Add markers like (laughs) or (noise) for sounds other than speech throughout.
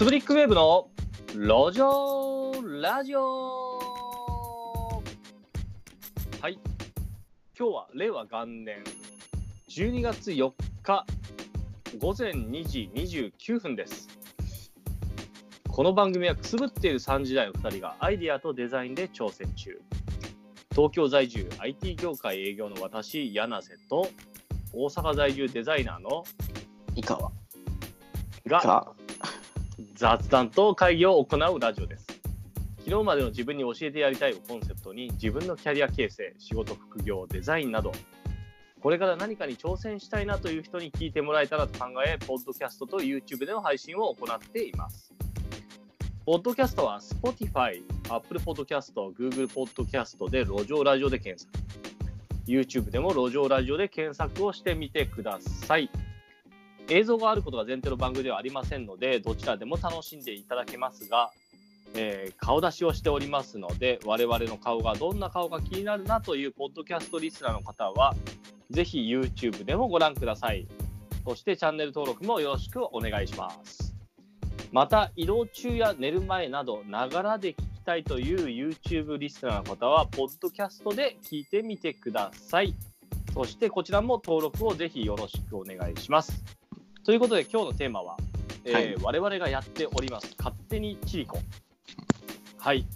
スブリックウェーブの路上ラジオ。はい。今日は令和元年。12月4日。午前2時29分です。この番組はくすぶっている3時代の2人がアイディアとデザインで挑戦中。東京在住 IT 業界営業の私柳瀬と大阪在住デザイナーの以下はが雑談と会議を行うラジオです。昨日までの自分に教えてやりたいをコンセプトに自分のキャリア形成、仕事、副業、デザインなど、これから何かに挑戦したいなという人に聞いてもらえたらと考え、ポッドキャストと YouTube での配信を行っています。ポッドキャストは Spotify、Apple Podcast、Google Podcast で路上ラジオで検索。YouTube でも路上ラジオで検索をしてみてください。映像があることが前提の番組ではありませんので、どちらでも楽しんでいただけますが、えー顔出しをしておりますので、我々の顔がどんな顔か気になるなというポッドキャストリスナーの方は、ぜひ YouTube でもご覧ください。そしてチャンネル登録もよろしくお願いします。また、移動中や寝る前など、ながらで聞きたいという YouTube リスナーの方は、ポッドキャストで聞いてみてください。そしてこちらも登録をぜひよろしくお願いします。ということで今日のテーマは、えーはい。我々がやっております。勝手にチリコ。はい。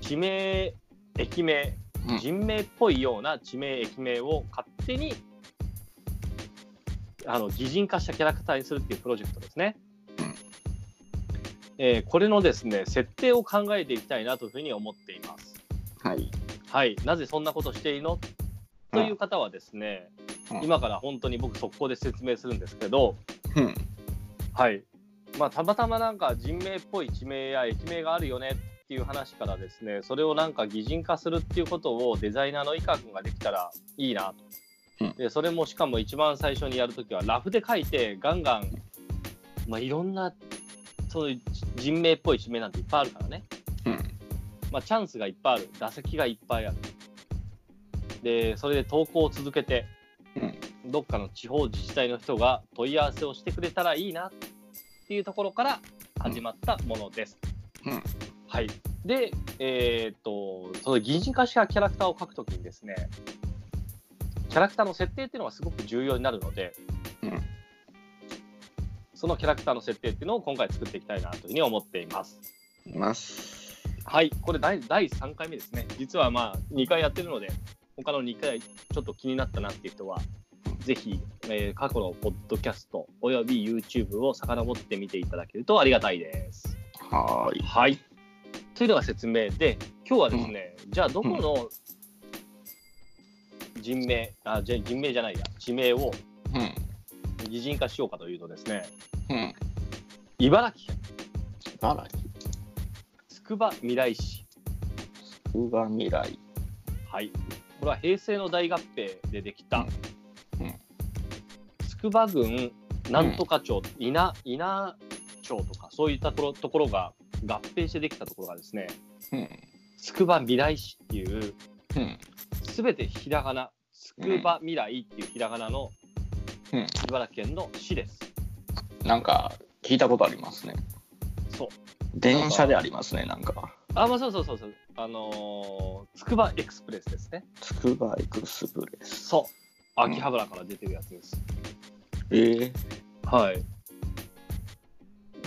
地名駅名うん。人名っぽいような地名駅名を勝手にあの擬人化したキャラクターにするっていうプロジェクトですね、うん。えーこれのですね設定を考えていきたいなというふうに思っています。はい。はい。なぜそんなことしていいの？という方はですね、うん。今から本当に僕速攻で説明するんですけど、うんはい。まあ、たまたまなんか人名っぽい地名や駅名があるよねっていう話からですね、それをなんか擬人化するっていうことをデザイナーの井川君ができたらいいなと。うんで、それもしかも一番最初にやるときはラフで書いてガンガン、まあ、いろんな、そういう人名っぽい地名なんていっぱいあるからね。うんまあ、チャンスがいっぱいある。打席がいっぱいある。で、それで投稿を続けて、うんどっかの地方自治体の人が問い合わせをしてくれたらいいなっていうところから始まったものです。うんはい。で、えーっと、その擬人化したキャラクターを描くときにですね、キャラクターの設定っていうのがすごく重要になるので、うんそのキャラクターの設定っていうのを今回作っていきたいなというふうに思っています。いますはい、これ第第3回目ですね。実はまあ2回やってるので、他の2回ちょっと気になったなっていう人は、ぜひ、えー過去のポッドキャストおよび YouTube を遡ってみていただけるとありがたいです。はーい。はい。というのが説明で、今日はですね、じゃあどこの人名、あじゃ人名じゃないや、地名をうん。擬人化しようかというとですね、うん。茨城県。茨城？つくばみらい市。つくば未来。はい。これは平成の大合併でできた、うんうんつくば郡なんとか町、稲稲町とかそういったところところが合併してできたところがですね、うんつくば未来市っていううんすべてひらがな、つくば未来っていうひらがなのうん茨城県の市です。なんか聞いたことありますねそう。電車でありますねなんかあ、まあそうそうそうそう。あのーつくばエクスプレスですね。つくばエクスプレスそう。秋葉原から出てるやつです。えー、はい。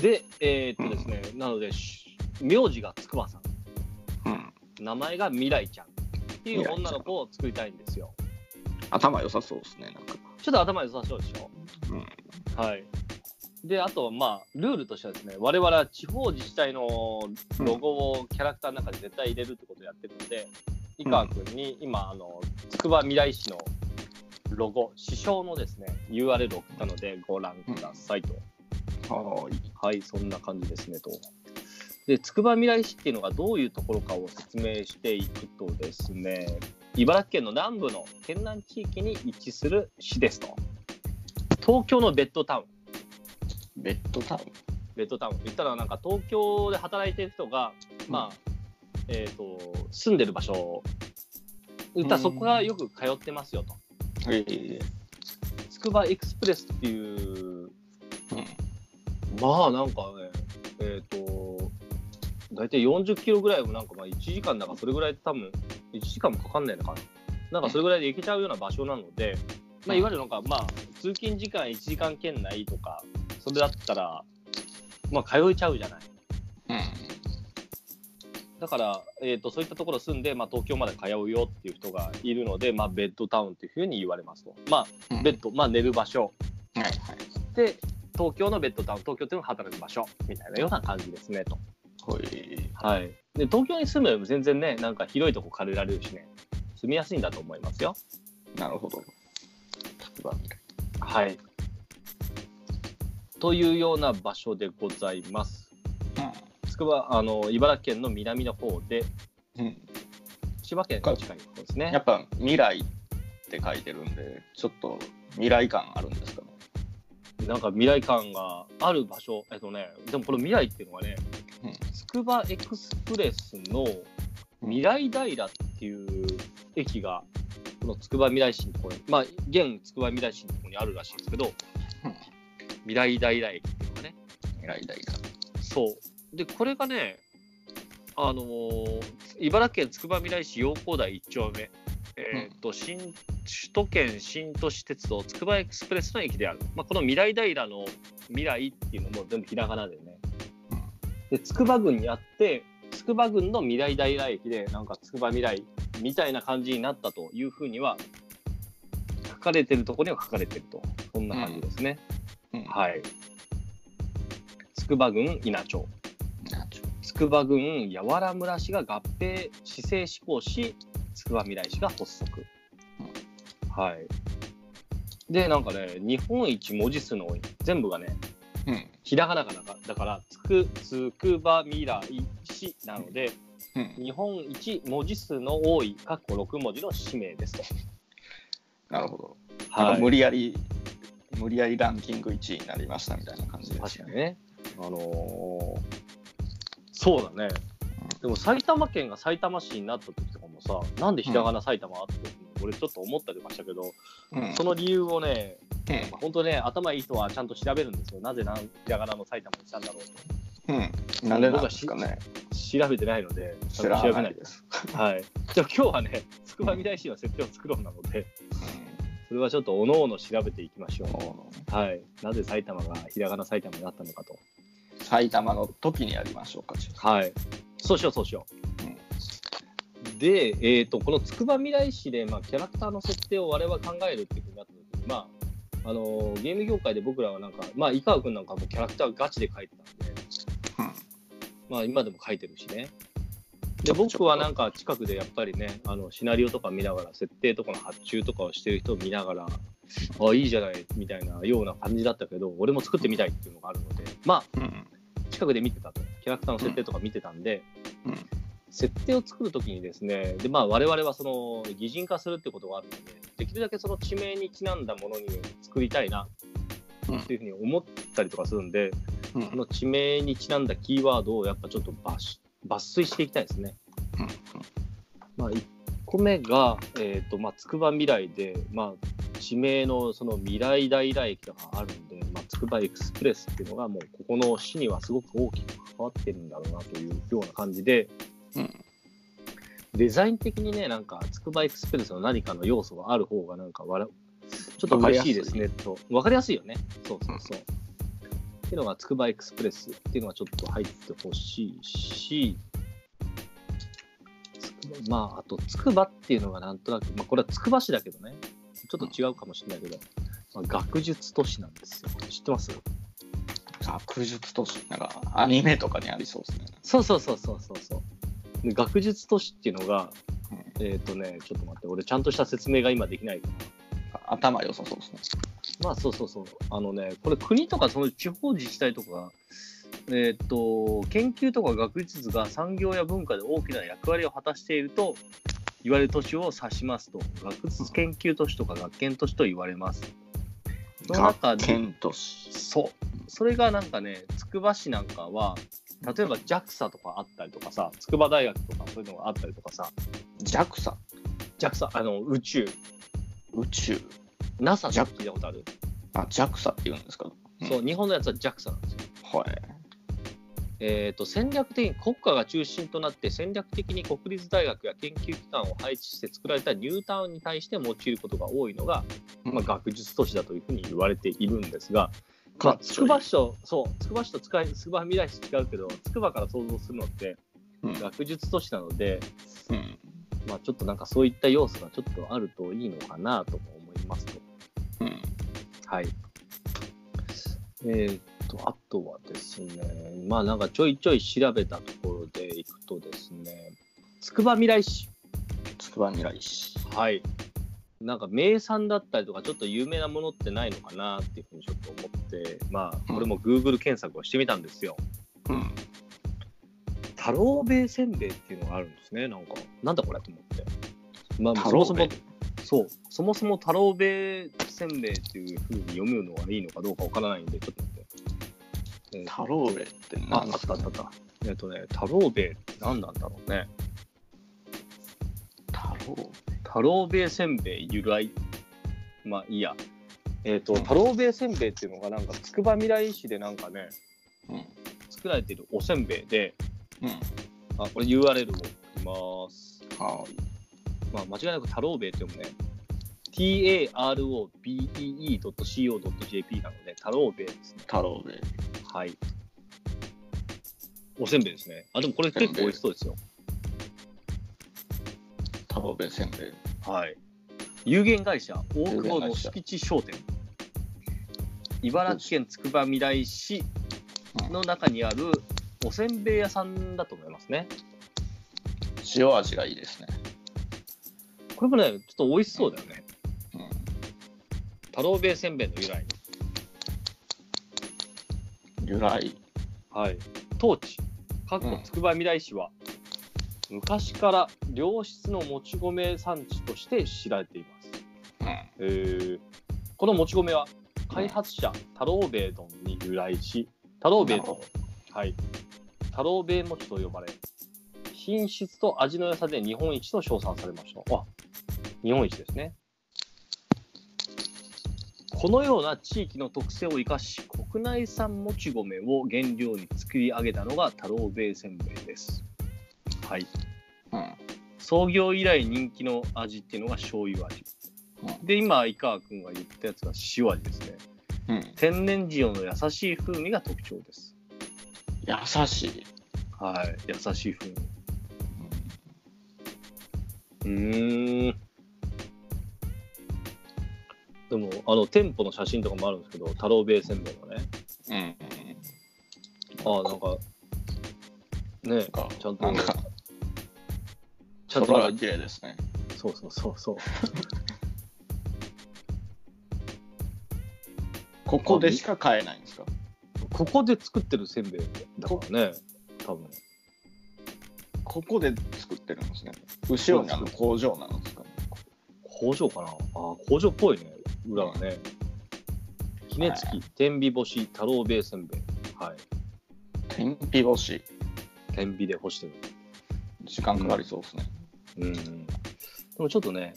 で、えーっとですね、なので、し名字がつくばさん、うん名前が未来ちゃんっていう女の子を作りたいんですよ。頭良さそうですねなんかちょっと頭良さそうでしょ？うんはい。で、あと、まあ、ルールとしてはですね、我々は地方自治体のロゴをキャラクターの中で絶対入れるってことをやってるので、井川君に今、あの、つくば未来市のロゴ、師匠のですね、URL を送ったのでご覧くださいと。はーいはい、そんな感じですねと。で、つくば未来市っていうのがどういうところかを説明していくとですね、茨城県の南部の県南地域に位置する市ですと。東京のベッドタウン、ベッドタウン？ベッドタウン。言ったらなんか東京で働いてる人が、まあ、えっ、と、住んでる場所、言ったらそこがよく通ってますよと。ええつくばエクスプレスっていう、うん。まあなんかね、えっ、と、大体40キロぐらいもなんかまあ1時間だからそれぐらい多分、1時間もかかんないのかな。なんかそれぐらいで行けちゃうような場所なので、まあ、いわゆるなんかまあ、通勤時間1時間圏内とか、それだったら、まあ、通えちゃうじゃない。うん。だから、えー、とそういったところ住んで、まあ、東京まで通うよっていう人がいるので、まあ、ベッドタウンっていうふうに言われますと。まあ、うんベッド、まあ、寝る場所。はいはい。で、東京のベッドタウン、東京っていうのが働く場所みたいなような感じですねと。ほい。はい。で、東京に住むよりも全然ね、なんか広いとこ借りられるしね、住みやすいんだと思いますよ。なるほど。はい。というような場所でございます。つくば、あの、茨城県の南の方で、うん。うん。千葉県の近いところですねや。っぱ未来って書いてるんで、ちょっと未来感あるんですかね？なんか未来感がある場所、えっとね、でもこの未来っていうのはね、うんつくばエクスプレスの未来平っていう駅が、このつくば未来市のところに、まあ、現つくば未来市のところにあるらしいんですけど、うん未来平駅っていうのがね、未来大だ。そう。で、これがね、あのー茨城県つくば未来市陽光台1丁目、えーっと、新首都圏新都市鉄道つくばエクスプレスの駅である。まあ、この未来平の未来っていうのも全部ひらがなでね。で、つくば郡にあって、つくば郡の未来平駅で、なんかつくば未来みたいな感じになったというふうには、書かれてるところには書かれてると。そんな感じですね。うん。はい。つくば郡稲町。なんちゅうつくば郡八原村市が合併市政施行し、つくば未来市が発足。はい。で、なんかね、日本一文字数の多い、全部がね、うん。ひらがながなかだから、つく、つくば未来市なので、うん。日本一文字数の多い、括弧6文字の氏名ですと。なるほど。はい。か無理やり、無理やりランキング1位になりましたみたいな感じです確かにね。あのーそうだね。でも埼玉県が埼玉市になった時とかもさ、なんでひらがな埼玉あって、俺ちょっと思ったりましたけど、うん。その理由をね、うんまあ本当ね、頭いい人はちゃんと調べるんですよ。なぜなんひらがなの埼玉にしたんだろううん。なんでなんですかね。と。調べてないので、調べないです。はい。じゃあ今日はね、つくばみらい市の設定を作ろうなので、それはちょっとおのおの調べていきましょう。はい。なぜ埼玉がひらがな埼玉になったのかと。埼玉の時にやりましょうか。はい。そうしよう、そうしよう。で、えっ、と、このつくばみらい市で、まあ、キャラクターの設定を我々考えるっていうふうになった時に、まあ、あのーゲーム業界で僕らはなんか、まあ、井川君なんかもキャラクターガチで描いてたんで、まあ、今でも描いてるしね。で、ちょこちょこ僕はなんか近くでやっぱりね、あの、シナリオとか見ながら、設定とかの発注とかをしてる人を見ながら、あ、いいじゃない、みたいなような感じだったけど、俺も作ってみたいっていうのがあるので、まあ、うん。うん。近くで見てたと、キャラクターの設定とか見てたんで、うん。設定を作るときにですね、でまあ、我々はその擬人化するってことがあるので、できるだけその地名にちなんだものに作りたいなうん。っていうふうに思ったりとかするんで、うん。その地名にちなんだキーワードをやっぱちょっと抜抜粋していきたいですね。うん。まあ、1個目が、えっ、と、まあ、つくば未来で、まあ、地名のその未来平駅とかあるんで、まあ、つくばエクスプレスっていうのがもうここの市にはすごく大きく関わってるんだろうなというような感じで、うんデザイン的にね、なんか、つくばエクスプレスの何かの要素がある方が、なんかわら、ちょっと嬉しいですねと。わかりやすいよね。そうそうそう。っていうのが、つくばエクスプレスっていうのがちょっと入ってほしいし、まあ、あと、つくばっていうのがなんとなく、まあ、これはつくば市だけどね、ちょっと違うかもしれないけど、まあ、学術都市なんですよ。知ってます？学術都市？なんか、アニメとかにありそうですね。そうそうそうそうそうそう。で学術都市っていうのが、うんえっ、とね、ちょっと待って、俺ちゃんとした説明が今できない。頭良さそうですね。まあそうそうそう。あのね、これ国とかその地方自治体とかが、えっ、と、研究とか学術が産業や文化で大きな役割を果たしていると言われる都市を指しますと、学術研究都市とか学研都市と言われます。その中で。そう。それがなんかね、つくば市なんかは、例えば JAXA とかあったりとかさ、筑波大学とかそういうのがあったりとかさ、JAXA。JAXA、あの、宇宙、宇宙？NASA って聞いたことある、あ、JAXA って言うんですか、そう、日本のやつは JAXA なんですよ。はい。えー、と戦略的に国家が中心となって戦略的に国立大学や研究機関を配置して作られたニュータウンに対して用いることが多いのが、まあ、学術都市だというふうに言われているんですが、まあ、筑波市とそう筑波市と筑波未来市違うけど筑波から想像するのってうん。学術都市なので、うん。まあ、ちょっとなんかそういった要素がちょっとあるといいのかなとも思いますと。うん。はい。えーっと、あとはですね、まあなんかちょいちょい調べたところでいくとですね、つくばみらい市。つくば未来市。はい。なんか名産だったりとか、ちょっと有名なものってないのかなっていうふうにちょっと思って、まあ、これも Google 検索をしてみたんですよ。うん。太郎兵衛せんべいっていうのがあるんですね、なんか。なんだこれと思って。まあ、そもそも、そう、そもそも太郎兵衛せんべいっていうふうに読むのがいいのかどうかわからないんで、ちょっと待って。えー太郎兵衛ってあ、あ何ですかったあったあった？えっとね、太郎兵衛って何なんだろうね。太郎？太郎兵衛せんべい由来？まあいいや。えっ、と、うん太郎兵衛せんべいっていうのがなんかつくばみらい市でなんかね、うん。作られているおせんべいで、うん。あ、これ URL を送ります。はまあ間違いなく太郎兵衛って読むね。tarobee.co.jp なので、太郎兵衛ですね。太郎兵衛。はい。おせんべいですね。あ、でもこれ結構美味しそうですよ。太郎兵衛せんべい。はい。有限会社大久保の敷地商店。茨城県つくばみらい市うんの中にあるおせんべい屋さんだと思いますね。塩味がいいですね。これもね、ちょっと美味しそうだよね。うん。太郎兵衛せんべいの由来。由来。はい。当地、かっこつくばみらい市は、昔から良質のもち米産地として知られています。うん。えーこのもち米は開発者太郎兵衛丼に由来し太郎兵衛丼はい、太郎兵衛餅と呼ばれ品質と味の良さで日本一と称賛されましたあ日本一ですねこのような地域の特性を生かし国内産もち米を原料に作り上げたのが太郎兵衛せんべいです。はい。うん。創業以来人気の味っていうのが醤油味。うん。で今井川君が言ったやつが塩味ですね。うん。天然塩の優しい風味が特徴です。優しい。はい。優しい風味。うーんでもあの店舗の写真とかもあるんですけど太郎兵衛せんべいのねうん。ああなんかねなんかちゃんとなんか、ちゃんと綺麗ですね。そうそうそうそう (laughs) ここでしか買えないんですか？ここで作ってるせんべいだからね多分ここで作ってるんですね。後ろにあの工場なんです。工場かな？あー工場っぽいね。裏がね。杵付き天日干し太郎兵衛せんべい。はい。天日干し。天日で干してる。時間かかりそうですね。うん。でもちょっとね。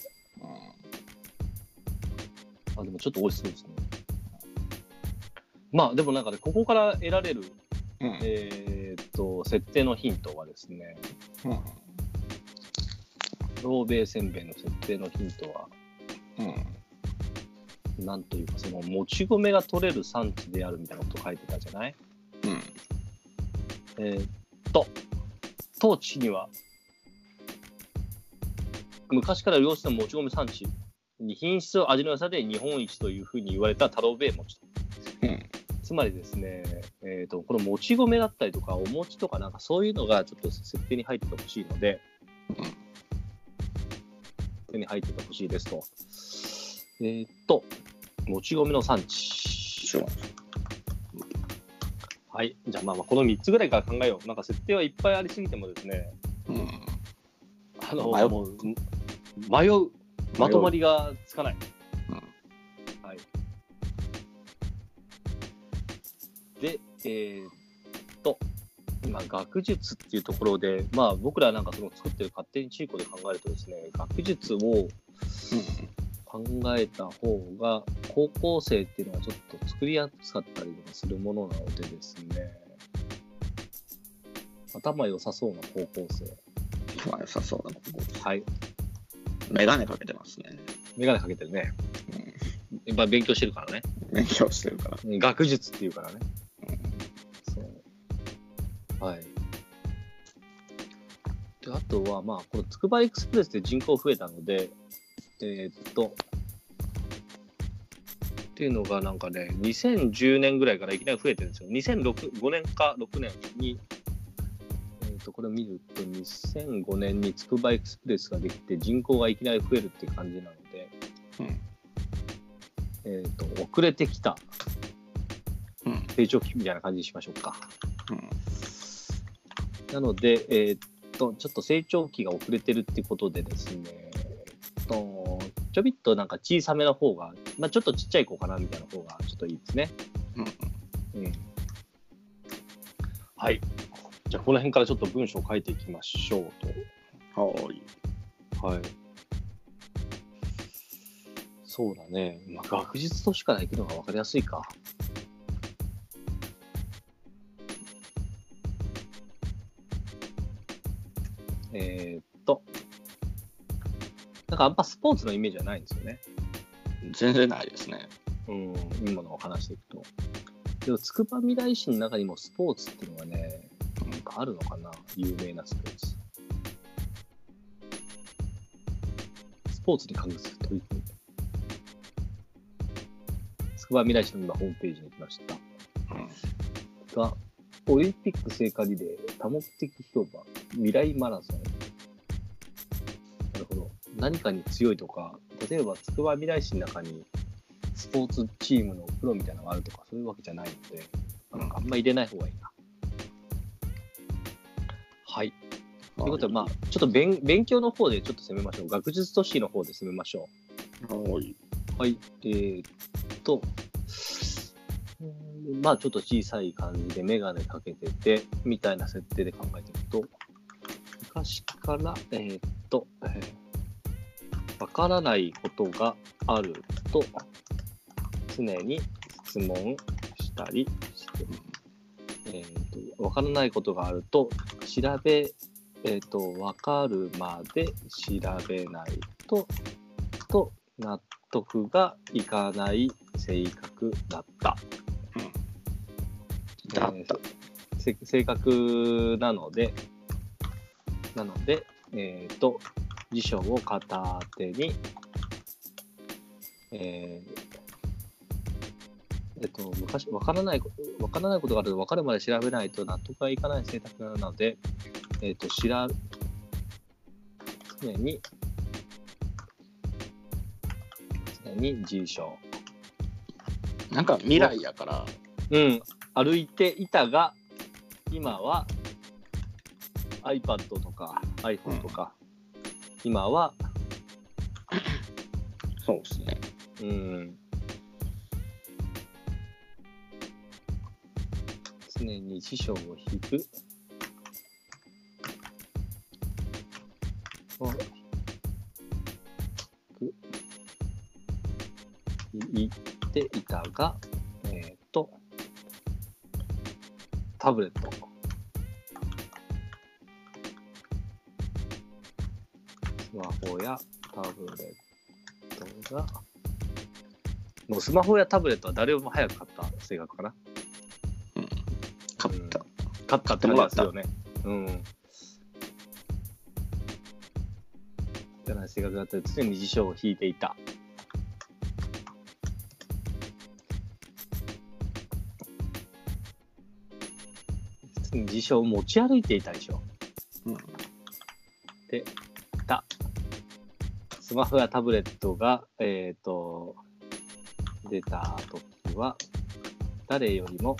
あでもちょっと美味しそうですね。まあでもなんかねここから得られるうん。うん。えーっと設定のヒントはですね。うん。太郎兵衛せんべいの設定のヒントはうん。なんというかそのもち米が取れる産地であるみたいなこと書いてたじゃない？うん。えーっと、当地には、昔から良質なもち米産地に品質と味の良さで日本一というふうに言われた太郎兵衛餅と。うん。つまりですね、えーっと、このもち米だったりとか、お餅とかなんかそういうのがちょっと設定に入っててほしいので、定に入っててほしいですと。えーっと、もち米の産地。はい。じゃあまあまあこの3つぐらいから考えよう。なんか設定はいっぱいありすぎてもですね、うん。あの迷う迷う、まとまりがつかない。うんはい。で、えーっと、今、学術っていうところで、まあ僕らなんかその作ってる勝手にチーコで考えるとですね、学術を考えた方が、高校生っていうのはちょっと作りやすかったりとかするものなのでですね、頭良さそうな高校生。まあ良さそうなここ。はい。メガネかけてますね。メガネかけてるね。やっぱ勉強してるからね。勉強してるから。学術っていうからね。はい。で、あとは、まあ、このつくばエクスプレスで人口増えたので、えーっと、っていうのがなんかね、2010年ぐらいからいきなり増えてるんですよ。2005年か6年に、えーっと、これを見ると、2005年につくばエクスプレスができて、人口がいきなり増えるっていう感じなので、うんえーっと、遅れてきたうん成長期みたいな感じにしましょうか。うんなので、えーっと、ちょっと成長期が遅れてるってことでですね、えっと、ちょびっとなんか小さめの方が、まあちょっとちっちゃい子かなみたいな方がちょっといいですね。うんうん。はい。じゃあ、この辺からちょっと文章を書いていきましょうはい。と。はい。そうだね。まあ、学術都市から行くのが分かりやすいか。なんかあんまスポーツのイメージはないんですよね。全然ないですね。うん、今のを話していくと。でも、筑波未来市の中にもスポーツっていうのがね、なんかあるのかな？有名なスポーツ。スポーツに関する取り組み。筑波未来市の今ホームページに来ました。うんが、オリンピック聖火リレー、多目的広場、未来マラソン。何かに強いとか、例えば筑波未来市の中にスポーツチームのプロみたいなのがあるとか、そういうわけじゃないので、なんかあんま入れない方がいいな。はい。ということで、まあ、ちょっと勉勉強の方でちょっと攻めましょう。学術都市の方で攻めましょあ、はい。う。はい。えー、っと、まあ、ちょっと小さい感じでメガネかけてて、みたいな設定で考えていくと、昔から、えー、っと、えーわからないことがあると、常に質問したりして、えー、とわからないことがあると、調べ、えっ、と、わかるまで調べないと、と、納得がいかない性格だった。だった。えーせ性格なので、なので、えっ、と、辞書を片手に、えーえっと、昔、わからないこ、わからないことがあると、わかるまで調べないと納得がいかない性格なので、えっと、知ら、常に、常に辞書。なんか未来やから、うん、歩いていたが、今は iPad とか iPhone とか、今は、そうですね。うん、常に辞書を引く。を引く言っていたが、えっ、と、タブレット。やタブレットが、もうスマホやタブレットは誰よりも早く買った性格かな。うん。買った。買ったって感じがするよね。うん。じゃない性格だったら常に辞書を引いていた。常に辞書を持ち歩いていたでしょ。マホやタブレットが、えっ、と、出た時は、誰よりも、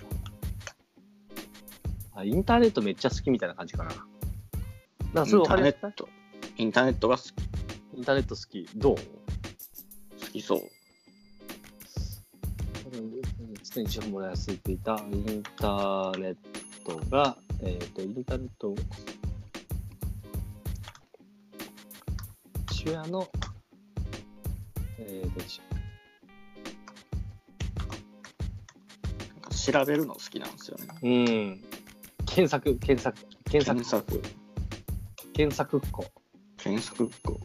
あ、インターネットめっちゃ好きみたいな感じかな。なんかそれ分か？りやすくないト。インターネットが好きインターネット好き？どう？好きそう。常に情報もらいすぎていたインターネットが、えっ、と、インターネット、父親の、えっ、と、ちなんか調べるの好きなんですよね。うん、検索、検索、検索検索。検索っ子。検索っ子。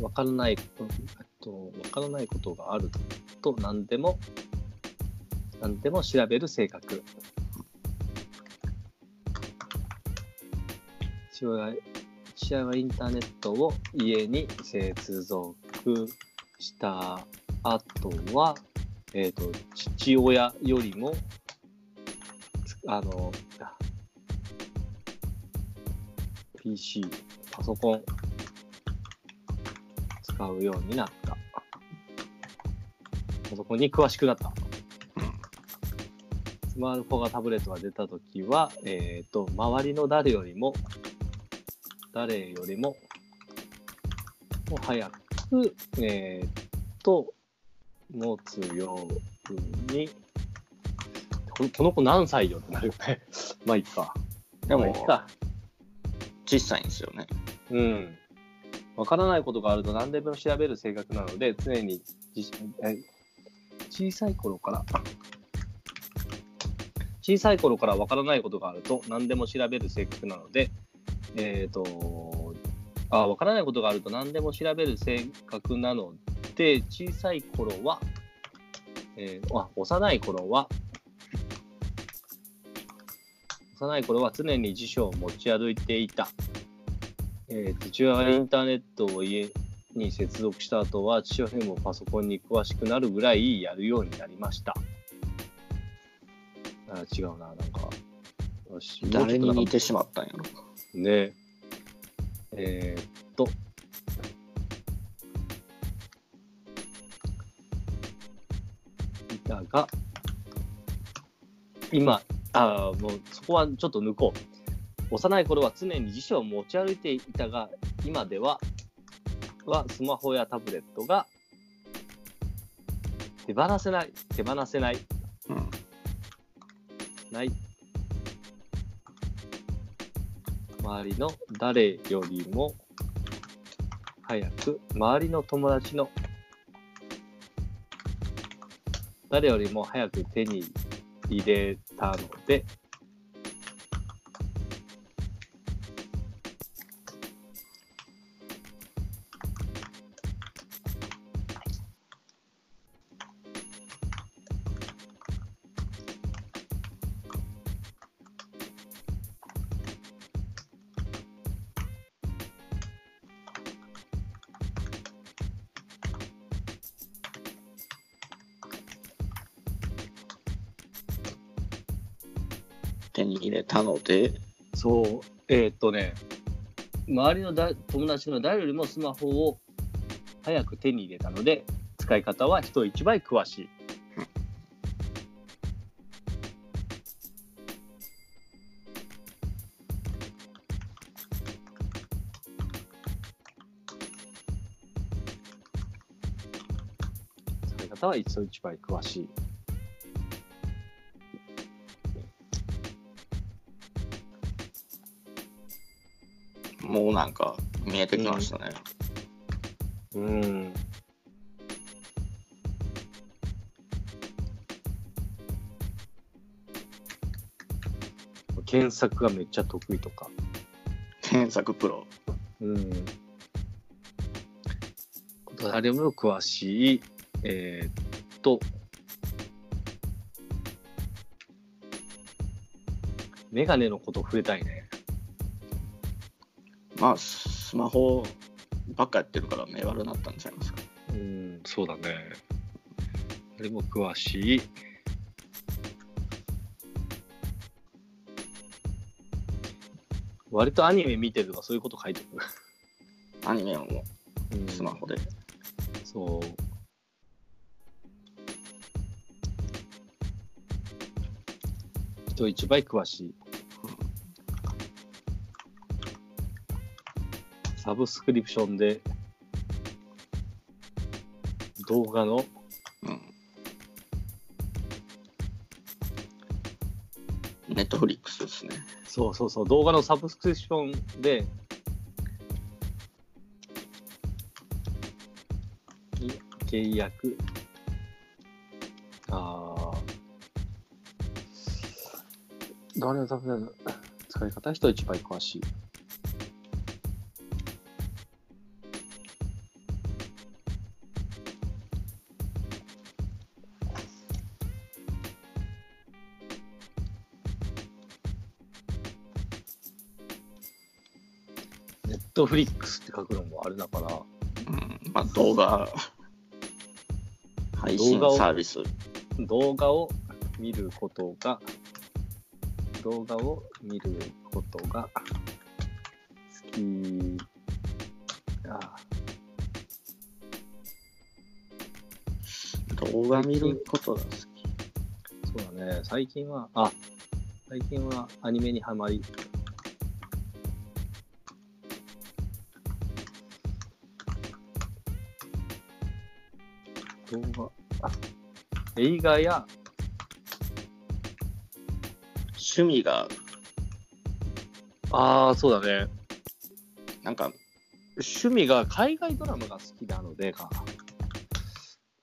わからない、わからないことがあると何でも、何でも調べる性格。父親父親はインターネットを家に接続した後は、えっ、と、父親よりも、あの、PC、パソコン、使うようになった。パソコンに詳しくなった。スマホがタブレットが出たときは、えっ、と、周りの誰よりも、誰よりも、もう早く、えっ、と、持つように、ここの子何歳よってなるよね。(laughs) まあいいか。でもまあいい、か。小さいんですよね。うん。わからないことがあると何でも調べる性格なので、常に自え小さい頃から、小さい頃からわからないことがあると何でも調べる性格なので、えっ、と、あ、わからないことがあると何でも調べる性格なので、小さい頃は、えーあ、幼い頃は、幼い頃は常に辞書を持ち歩いていた。えー父親がインターネットを家に接続した後は、父親もパソコンに詳しくなるぐらいやるようになりました。あ違うな、なんか。誰に似てしまったんやろ。ねえーっと。いたが、今、あーもうそこはちょっと抜こう。幼い頃は常に辞書を持ち歩いていたが、今では、はスマホやタブレットが手放せない、手放せない、うん。ない。周りの誰よりも早く、周りの友達の誰よりも早く手に入れたので、で、そう、えーっとね、周りのだ友達の誰よりもスマホを早く手に入れたので、使い方は人一倍詳しい。使い方は人一倍詳しい。もうなんか見えてきましたね。うん。検索がめっちゃ得意とか。検索プロ。うん。誰も詳しい、えーっと、メガネのこと触れたいね。まあ、スマホばっかやってるから目悪なったんちゃいますか？うん、そうだね。誰も詳しい。割とアニメ見てるとかそういうこと書いてくる。アニメもうんスマホで。そう。人一倍詳しい。サブスクリプションで動画のうん。ネットフリックスですね。そうそうそう、動画のサブスクリプションで、に契約。ああ。誰のための使い方？人一番詳しい。トフリックスって書くのもあれだから、うん、まあ動画、(laughs) 配信サービス。動画を見ることが、動画を見ることが好き、あ動画見ることが好き。そうだね、最近は、あ、最近はアニメにハマり、動画、あ、映画や、趣味が、ああ、そうだね、なんか、趣味が海外ドラマが好きなのでか。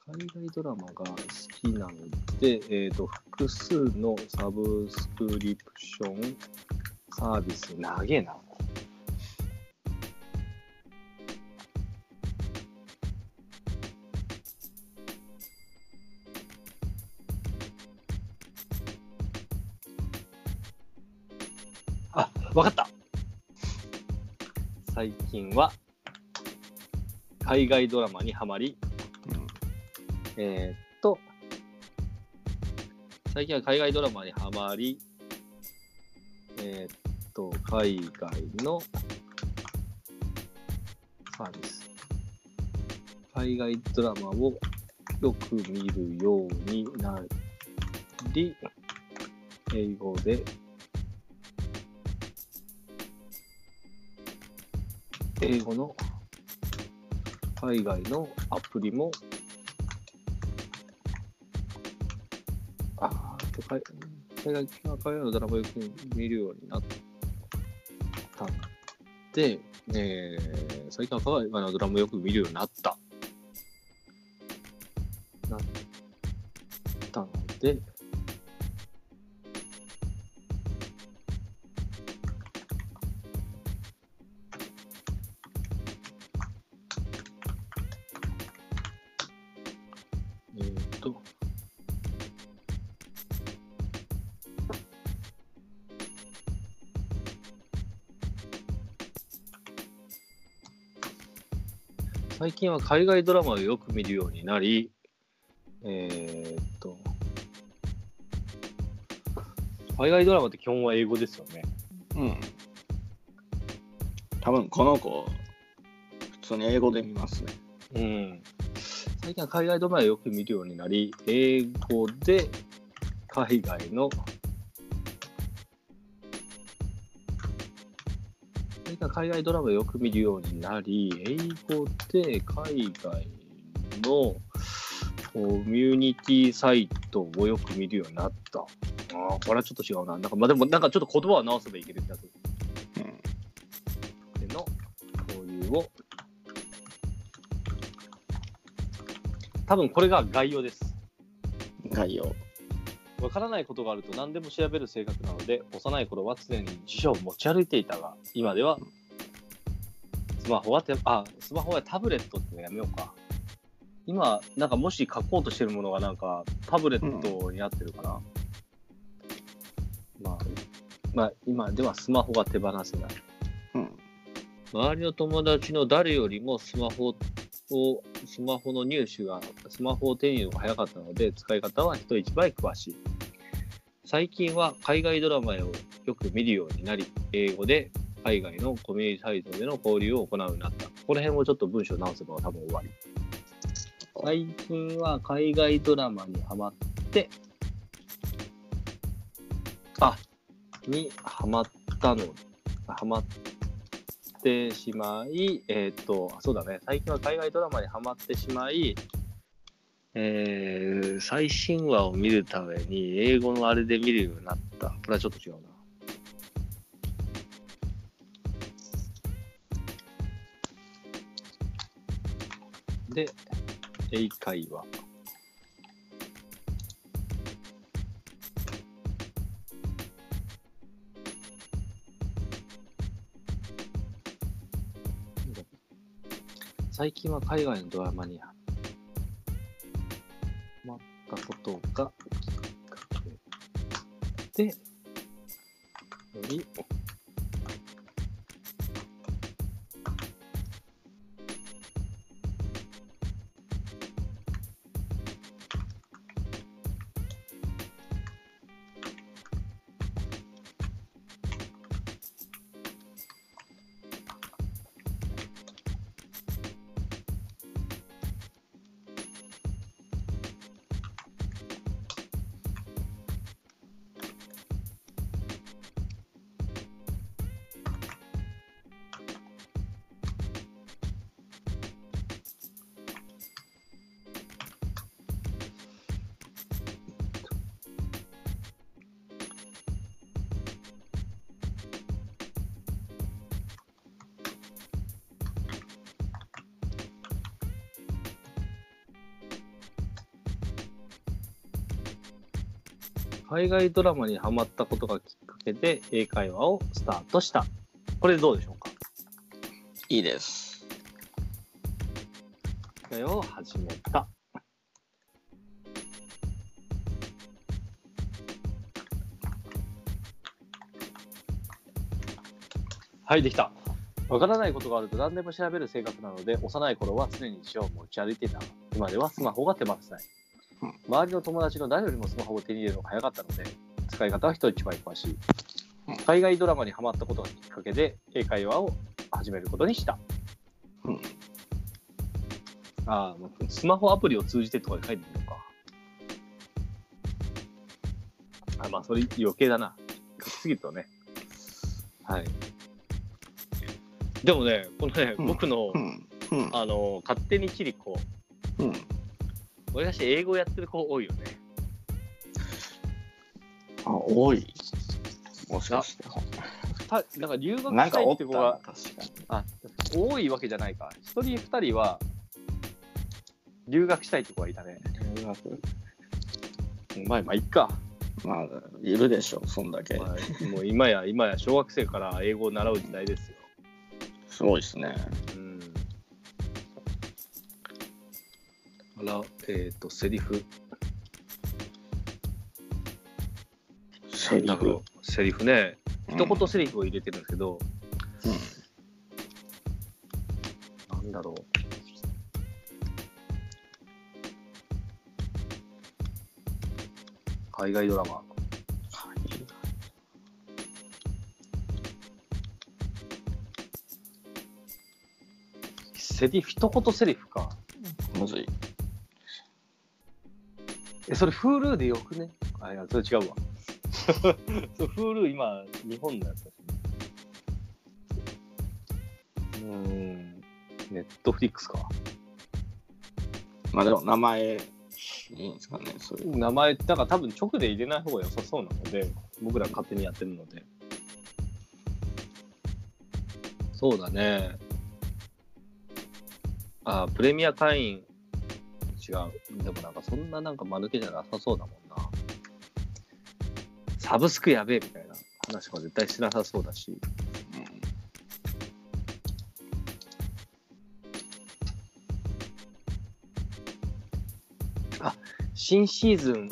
海外ドラマが好きなので、えっ、と、複数のサブスクリプションサービス、長えな。最近は海外ドラマにハマり、えーっと、最近は海外ドラマにハマり、えーっと、海外のサービス。海外ドラマをよく見るようになり、英語で英語の海外のアプリも、あ海海外海外のドラマよく見るようになったんで、えー、最近は海外のドラマよく見るようになった。なったので、近は海外ドラマをよく見るようになり、えーっと、海外ドラマって基本は英語ですよね。うん。多分この子、普通に英語で見ますね。うん。最近は海外ドラマをよく見るようになり、英語で海外の海外ドラマをよく見るようになり、英語で海外のコミュニティサイトをよく見るようになった。ああ、これはちょっと違うな。なんか、まあ、でも、なんかちょっと言葉を直せばいける気がする。うん。での共有を多分これが概要です概要。わからないことがあると何でも調べる性格なので幼い頃は常に辞書を持ち歩いていたが今ではスマホはてあスマホはタブレットってのやめようか今なんかもし書こうとしてるものがなんかタブレットになってるかな、まあまあ今ではスマホが手放せないうん。周りの友達の誰よりもスマホを、スマホの入手が、スマホを手に入れるのが早かったので、使い方は人一倍詳しい。最近は海外ドラマをよく見るようになり、英語で海外のコミュニティサイトでの交流を行うようになった。この辺をちょっと文章直せば多分終わり。最近は海外ドラマにハマって、あ、にハマったの、ハマってしまい、えっ、と、そうだね、最近は海外ドラマにハマってしまい、えー、最新話を見るために英語のあれで見るようになった。これはちょっと違うな。で、英会話。最近は海外のドラマにハマったことがきっかけで、より海外ドラマにハマったことがきっかけで英会話をスタートした。これどうでしょうか？いいです。英会話を始めた。はい、できた。わからないことがあると何でも調べる性格なので、幼い頃は常に一を持ち歩いていた。今ではスマホが手放せない。周りの友達の誰よりもスマホを手に入れるのが早かったので、使い方は人一倍詳しいうん。海外ドラマにハマったことがきっかけで、英会話を始めることにした。うんああ、スマホアプリを通じてとかで書いてるのか。あまあ、それ余計だな。書きすぎるとね。はい。でもね、このね、うん僕の、うん。うん。あの、勝手にチリコ、うん。俺がして英語やってる子多いよね。あ、多い。もしかして。たなんか留学したなんかおって子が多いわけじゃないか。一人二人は留学したいって子がいたね。留学まあまあいっか。まあ、いるでしょ、そんだけ。まあ、もう今や今や小学生から英語を習う時代ですよ。すごいですね。ら、えっ、と、セリフ。セリフセリフね。うん一言セリフを入れてるんですけど、うんなんだろう。海外ドラマ。セリフ、一言セリフか。え、それ Hulu でよくね？あ、いや、それ違うわ。(laughs) そう、Hulu 今、日本のやつだし、ね。うーん、ネットフリックスか。まあでも、名前、いいんですかね、そういう。名前、だから多分直で入れない方が良さそうなので、僕ら勝手にやってるので。そうだね。あ、プレミア会員、違う。でもなんかそんななんか間抜けじゃなさそうだもんな。サブスクやべえみたいな話とか絶対しなさそうだし。あ新シーズン、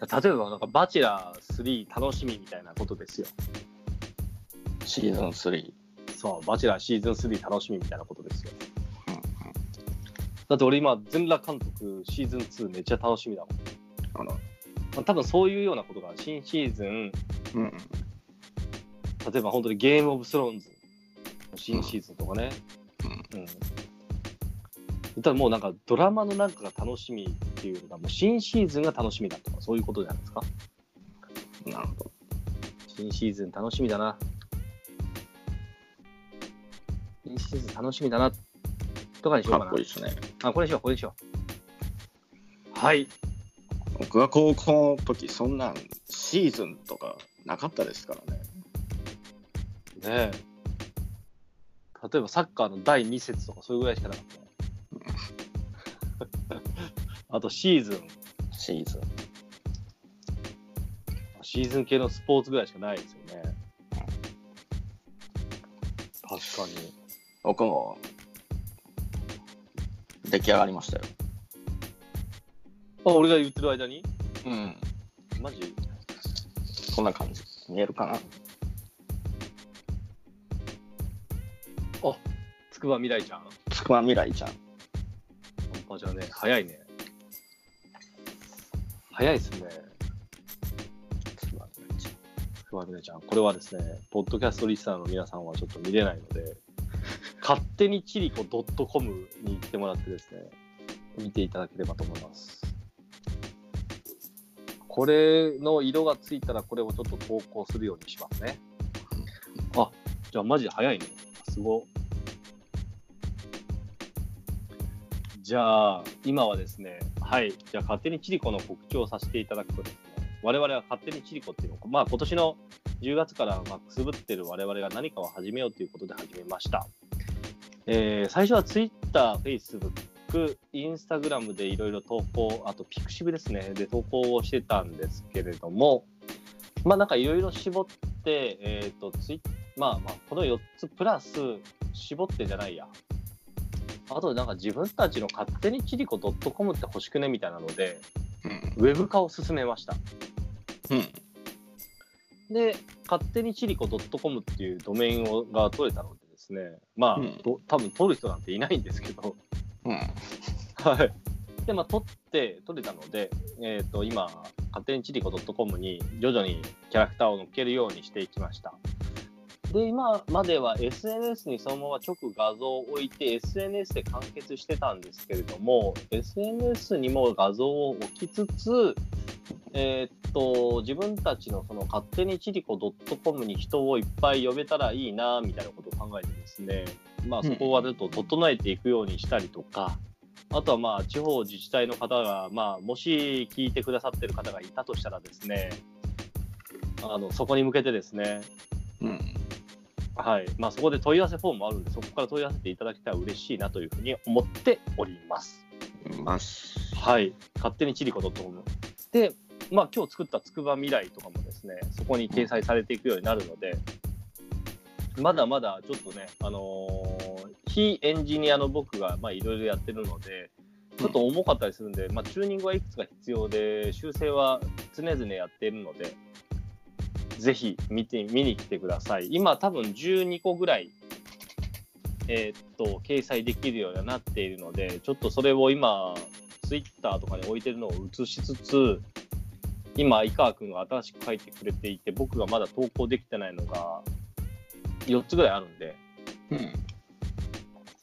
例えばなんかバチェラー3楽しみみたいなことですよ。シーズン3。バチェラーシーズン3楽しみみたいなことですよ。だって俺今、全裸監督シーズン2めっちゃ楽しみだもん。あの、まあ、多分そういうようなことが新シーズン、うん。例えば本当にゲームオブスローンズの新シーズンとかね。うん。うん。ただもうなんかドラマのなんかが楽しみっていうよりかもう新シーズンが楽しみだとかそういうことじゃないですか。なるほど。新シーズン楽しみだな。シーズン楽しみだなとかにしようかな。かっこいいですね。あこれにしようこれにしよう。はい。僕が高校の時、そんなんシーズンとかなかったですからね。ねえ。例えばサッカーの第2節とかそういうぐらいしかなかった。ね (laughs) あとシーズン。シーズン。シーズン系のスポーツぐらいしかないですよね。確かに僕も出来上がりましたよ。あ俺が言ってる間に？うん。マジ？こんな感じ。見えるかな？つくばみらいちゃんつくば未来ちゃん。半端じゃね早いね早いですねつくば未来ちゃん。つくばみらいちゃんこれはですねポッドキャストリスナーの皆さんはちょっと見れないので勝手にチリコ .com に行ってもらってですね見ていただければと思います。これの色がついたらこれをちょっと投稿するようにしますね。あじゃあマジで早いね。すご。じゃあ今はですねはい。じゃあ勝手にチリコの告知をさせていただくとですね我々は勝手にチリコっていうのをまあ今年の10月からまあくすぶってる我々が何かを始めようということで始めました。えー最初は Twitter、Facebook、Instagram でいろいろ投稿、あと Pixiv ですね、で投稿をしてたんですけれども、まあなんかいろいろ絞って、えっ、と、ツイまあまあ、この4つプラス、絞ってじゃないや。あとなんか自分たちの勝手にチリコ .com って欲しくねみたいなので、ウェブ化を進めました。うん。で、勝手にチリコ .com っていうドメインをが取れたのでですね、まあ、うんと多分取る人なんていないんですけど、うん。はい。で、まあ、取って、取れたので、えっ、と、今、勝手にチリコ .com に徐々にキャラクターを乗っけるようにしていきました。で、今までは SNS にそのまま直画像を置いて SNS で完結してたんですけれども、SNS にも画像を置きつつ、えーっと、自分たちのその勝手にチリコ .com に人をいっぱい呼べたらいいな、みたいなことを考えてですね、まあそこはちょっと整えていくようにしたりとか、あとはまあ地方自治体の方が、まあもし聞いてくださってる方がいたとしたらですね、あの、そこに向けてですね、うん。はい。まあそこで問い合わせフォームもあるんで、そこから問い合わせていただけたら嬉しいなというふうに思っております。ます。はい。勝手にチリコ .com。で、まあ今日作ったつくば未来とかもですね、そこに掲載されていくようになるので、まだまだちょっとね、あのー非エンジニアの僕がいろいろやってるので、ちょっと重かったりするんで、まあチューニングはいくつか必要で、修正は常々やっているので、ぜひ見て、見に来てください。今多分12個ぐらい、えーっと、掲載できるようになっているので、ちょっとそれを今、ツイッターとかに置いてるのを映しつつ、今、井川君が新しく書いてくれていて、僕がまだ投稿できてないのが4つぐらいあるんで、うん。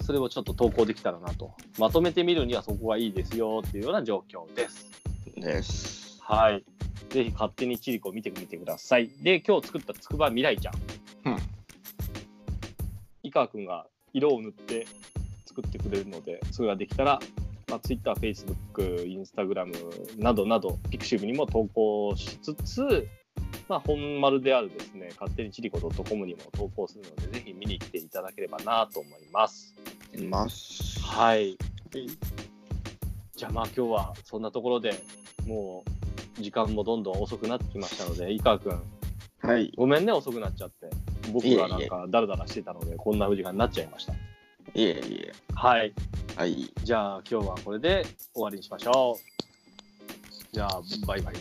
それをちょっと投稿できたらなと。まとめてみるにはそこがいいですよっていうような状況です。です。はい。ぜひ勝手にチリコを見てみてください。で、今日作ったつくば未来ちゃん。うん。井川君が色を塗って作ってくれるので、それができたら、まあ、Twitter、Facebook、Instagram などなど、Pixiv にも投稿しつつ、まあ、本丸であるですね、勝手にチリコ .com にも投稿するので、ぜひ見に来ていただければなと思います。ます。はい。じゃあまあ今日はそんなところでもう時間もどんどん遅くなってきましたので、井川君、はい。ごめんね、遅くなっちゃって。僕がなんいえいかダラダラしてたので、こんな時間になっちゃいました。いえいえ。はい。はい。じゃあ今日はこれで終わりにしましょう。じゃあ、バイバイ。